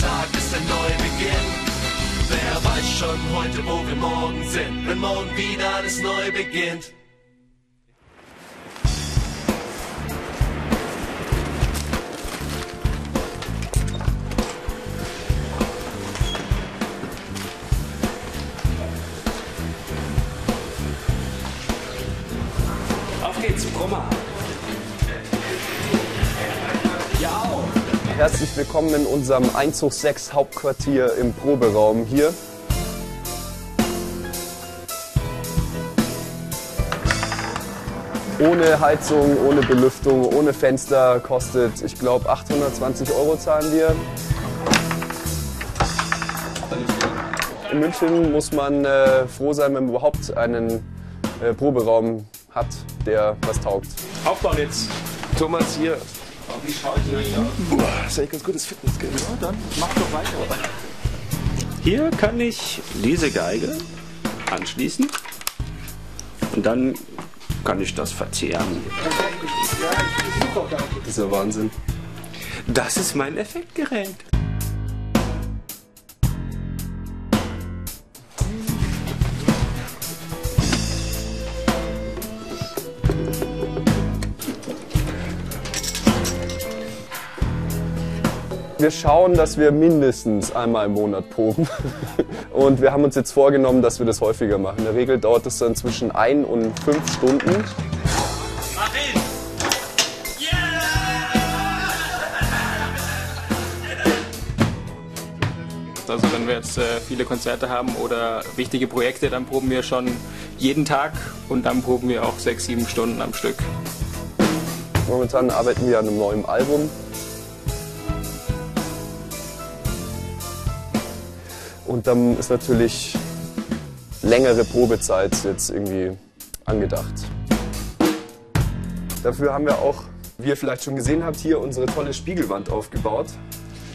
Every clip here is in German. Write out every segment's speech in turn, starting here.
Tag ist ein Neubeginn. Wer weiß schon heute, wo wir morgen sind, wenn morgen wieder alles neu beginnt. Auf geht's, Brummer. Herzlich willkommen in unserem Einzug 6 Hauptquartier im Proberaum hier. Ohne Heizung, ohne Belüftung, ohne Fenster kostet, ich glaube, 820 Euro zahlen wir. In München muss man äh, froh sein, wenn man überhaupt einen äh, Proberaum hat, der was taugt. Aufbauen jetzt. Thomas hier. Wie schaut ihr euch aus? Das ist eigentlich ganz gutes Fitnessgeld. Ja, dann mach doch weiter. Hier kann ich diese Geige anschließen und dann kann ich das verzehren. Das ist ja Wahnsinn. Das ist mein Effektgerät. Wir schauen, dass wir mindestens einmal im Monat proben. Und wir haben uns jetzt vorgenommen, dass wir das häufiger machen. In der Regel dauert es dann zwischen ein und fünf Stunden. Also wenn wir jetzt äh, viele Konzerte haben oder wichtige Projekte, dann proben wir schon jeden Tag und dann proben wir auch sechs, sieben Stunden am Stück. Momentan arbeiten wir an einem neuen Album. Und dann ist natürlich längere Probezeit jetzt irgendwie angedacht. Dafür haben wir auch, wie ihr vielleicht schon gesehen habt, hier unsere tolle Spiegelwand aufgebaut.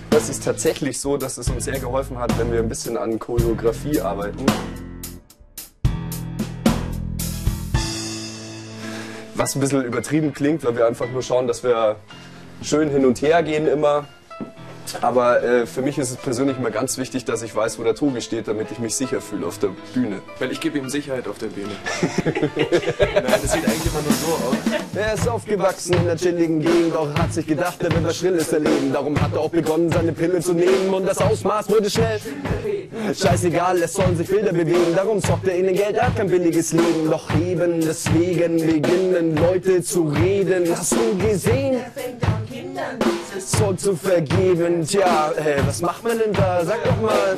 Das ist tatsächlich so, dass es uns sehr geholfen hat, wenn wir ein bisschen an Choreografie arbeiten. Was ein bisschen übertrieben klingt, weil wir einfach nur schauen, dass wir schön hin und her gehen immer. Aber äh, für mich ist es persönlich immer ganz wichtig, dass ich weiß, wo der Tobi steht, damit ich mich sicher fühle auf der Bühne. Weil ich gebe ihm Sicherheit auf der Bühne. Nein, das sieht eigentlich immer nur so aus. Er ist aufgewachsen in der chilligen Gegend, doch hat sich gedacht, er wird was Schrilles erleben. Darum hat er auch begonnen, seine Pille zu nehmen und das Ausmaß wurde schnell. Scheißegal, es sollen sich Bilder bewegen, darum zockt er ihnen Geld, er hat kein billiges Leben. Doch eben deswegen beginnen Leute zu reden. Hast du gesehen? Zeug zu vergeben. Tja, äh, was macht man denn da? Sag doch mal.